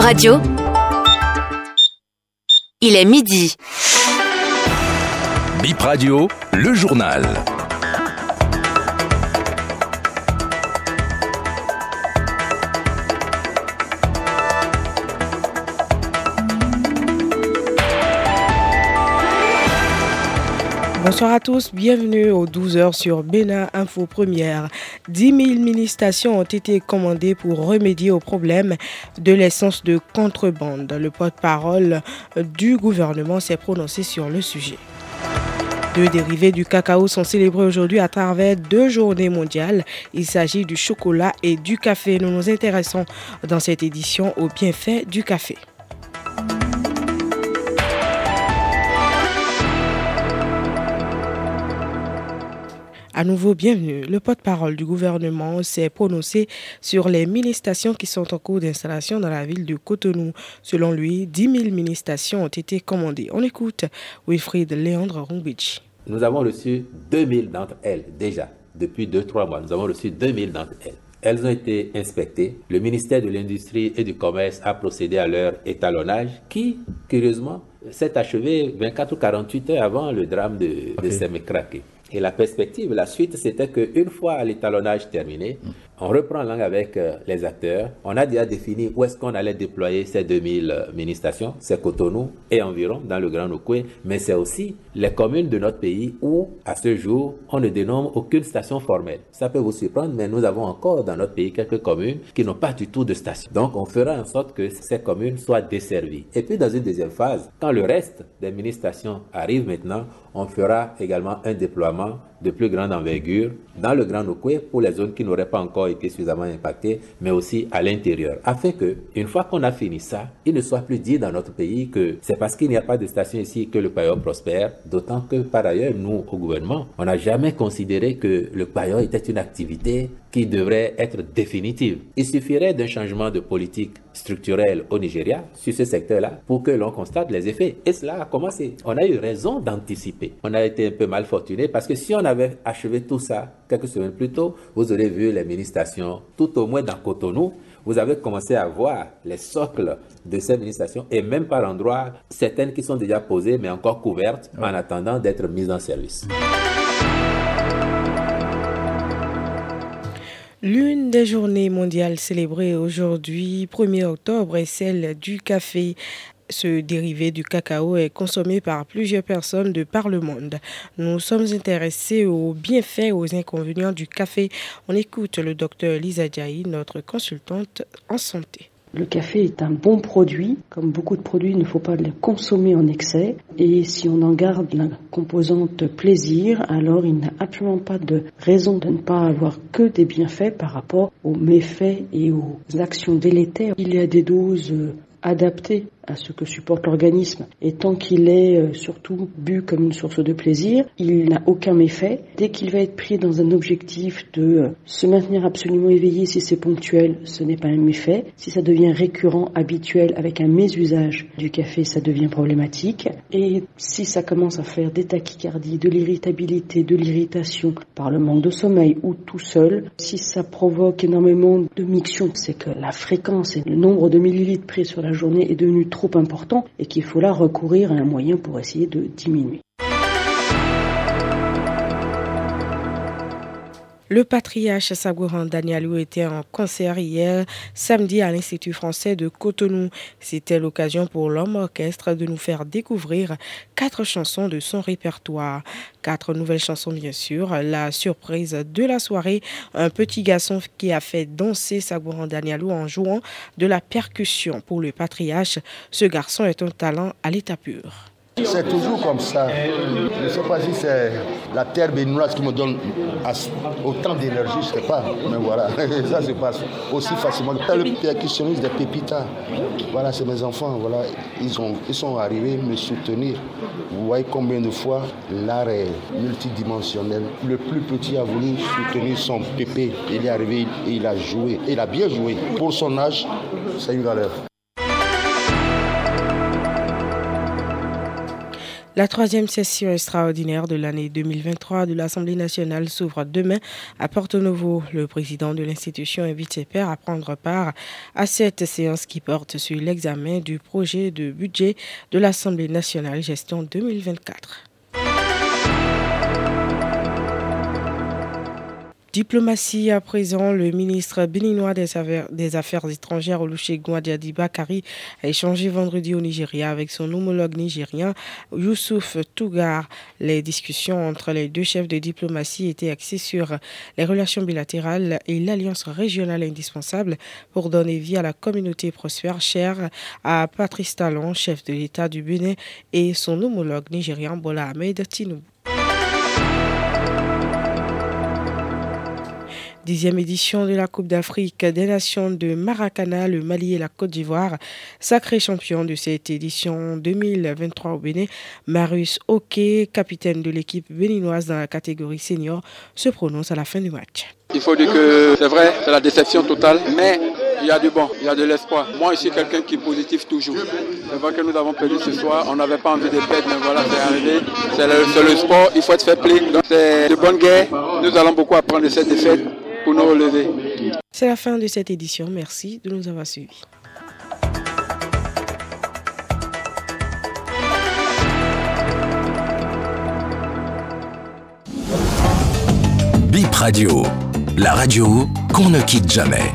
Radio. Il est midi. Bip Radio, le journal. Bonsoir à tous, bienvenue aux 12h sur Bénin Info Première. 10 000 mini-stations ont été commandées pour remédier au problème de l'essence de contrebande. Le porte-parole du gouvernement s'est prononcé sur le sujet. Deux dérivés du cacao sont célébrés aujourd'hui à travers deux journées mondiales. Il s'agit du chocolat et du café. Nous nous intéressons dans cette édition aux bienfaits du café. À nouveau, bienvenue. Le porte-parole du gouvernement s'est prononcé sur les mini-stations qui sont en cours d'installation dans la ville de Cotonou. Selon lui, 10 000 mini-stations ont été commandées. On écoute Wilfried Léandre Rumbich. Nous avons reçu 2000 d'entre elles déjà. Depuis 2-3 mois, nous avons reçu 2000 d'entre elles. Elles ont été inspectées. Le ministère de l'Industrie et du Commerce a procédé à leur étalonnage qui, curieusement, s'est achevé 24 ou 48 heures avant le drame de, okay. de et la perspective, la suite, c'était qu'une fois l'étalonnage terminé, on reprend langue avec euh, les acteurs. On a déjà défini où est-ce qu'on allait déployer ces 2000 euh, mini-stations. C'est Cotonou et environ dans le Grand Nokoué, mais c'est aussi les communes de notre pays où, à ce jour, on ne dénomme aucune station formelle. Ça peut vous surprendre, mais nous avons encore dans notre pays quelques communes qui n'ont pas du tout de station. Donc, on fera en sorte que ces communes soient desservies. Et puis, dans une deuxième phase, quand le reste des mini-stations arrive maintenant, on fera également un déploiement de plus grande envergure dans le Grand Nokoué pour les zones qui n'auraient pas encore été suffisamment impactées, mais aussi à l'intérieur, afin que, une fois qu'on a fini ça, il ne soit plus dit dans notre pays que c'est parce qu'il n'y a pas de station ici que le paillot prospère, d'autant que par ailleurs, nous, au gouvernement, on n'a jamais considéré que le paillot était une activité qui devrait être définitive. Il suffirait d'un changement de politique structurelle au Nigeria sur ce secteur-là pour que l'on constate les effets. Et cela a commencé. On a eu raison d'anticiper. On a été un peu mal fortuné parce que si on avait achevé tout ça quelques semaines plus tôt, vous aurez vu les ministrations, tout au moins dans Cotonou, vous avez commencé à voir les socles de ces ministrations et même par endroits, certaines qui sont déjà posées mais encore couvertes en attendant d'être mises en service. L'une des journées mondiales célébrées aujourd'hui, 1er octobre, est celle du café. Ce dérivé du cacao est consommé par plusieurs personnes de par le monde. Nous sommes intéressés aux bienfaits et aux inconvénients du café. On écoute le docteur Lisa Djaï, notre consultante en santé. Le café est un bon produit. Comme beaucoup de produits, il ne faut pas le consommer en excès. Et si on en garde la composante plaisir, alors il n'a absolument pas de raison de ne pas avoir que des bienfaits par rapport aux méfaits et aux actions délétères. Il y a des doses adaptées à ce que supporte l'organisme. Et tant qu'il est euh, surtout bu comme une source de plaisir, il n'a aucun méfait. Dès qu'il va être pris dans un objectif de euh, se maintenir absolument éveillé si c'est ponctuel, ce n'est pas un méfait. Si ça devient récurrent, habituel, avec un mésusage du café, ça devient problématique. Et si ça commence à faire des tachycardies, de l'irritabilité, de l'irritation par le manque de sommeil ou tout seul, si ça provoque énormément de miction, c'est que la fréquence et le nombre de millilitres pris sur la journée est devenu trop important et qu'il faut là recourir à un moyen pour essayer de diminuer. Le patriarche Sagouran Danielou était en concert hier samedi à l'Institut français de Cotonou. C'était l'occasion pour l'homme orchestre de nous faire découvrir quatre chansons de son répertoire. Quatre nouvelles chansons bien sûr. La surprise de la soirée, un petit garçon qui a fait danser Sagouran Danielou en jouant de la percussion. Pour le patriarche, ce garçon est un talent à l'état pur. C'est toujours comme ça. Je ne sais pas si c'est la terre béninoise qui me donne autant d'énergie, je ne sais pas. Mais voilà, ça se passe aussi facilement. Le percussionniste des Pépitas, voilà, c'est mes enfants. Voilà, ils, ont, ils sont arrivés me soutenir. Vous voyez combien de fois l'art est multidimensionnel. Le plus petit a voulu soutenir son pépé. Il est arrivé et il a joué. Il a bien joué. Pour son âge, c'est une valeur. La troisième session extraordinaire de l'année 2023 de l'Assemblée nationale s'ouvre demain à Porto Novo. Le président de l'institution invite ses pairs à prendre part à cette séance qui porte sur l'examen du projet de budget de l'Assemblée nationale gestion 2024. Diplomatie à présent, le ministre béninois des Affaires, étrangères Olusegun Diadiba Bakari a échangé vendredi au Nigeria avec son homologue nigérien Youssouf Tougar. Les discussions entre les deux chefs de diplomatie étaient axées sur les relations bilatérales et l'alliance régionale indispensable pour donner vie à la communauté prospère chère à Patrice Talon, chef de l'État du Bénin, et son homologue nigérien Bola Ahmed Tinubu. Dixième édition de la Coupe d'Afrique des Nations de Maracana, le Mali et la Côte d'Ivoire. Sacré champion de cette édition 2023 au Bénin, Marius Oke, capitaine de l'équipe béninoise dans la catégorie senior, se prononce à la fin du match. Il faut dire que c'est vrai, c'est la déception totale, mais il y a du bon, il y a de l'espoir. Moi, je suis quelqu'un qui est positif toujours. C'est vrai que nous avons perdu ce soir, on n'avait pas envie de perdre, mais voilà, c'est arrivé. C'est le, sport, il faut être fait play. Donc c'est de bonne guerre. Nous allons beaucoup apprendre de cette défaite pour nous relever. C'est la fin de cette édition. Merci de nous avoir suivis. Bip Radio, la radio qu'on ne quitte jamais.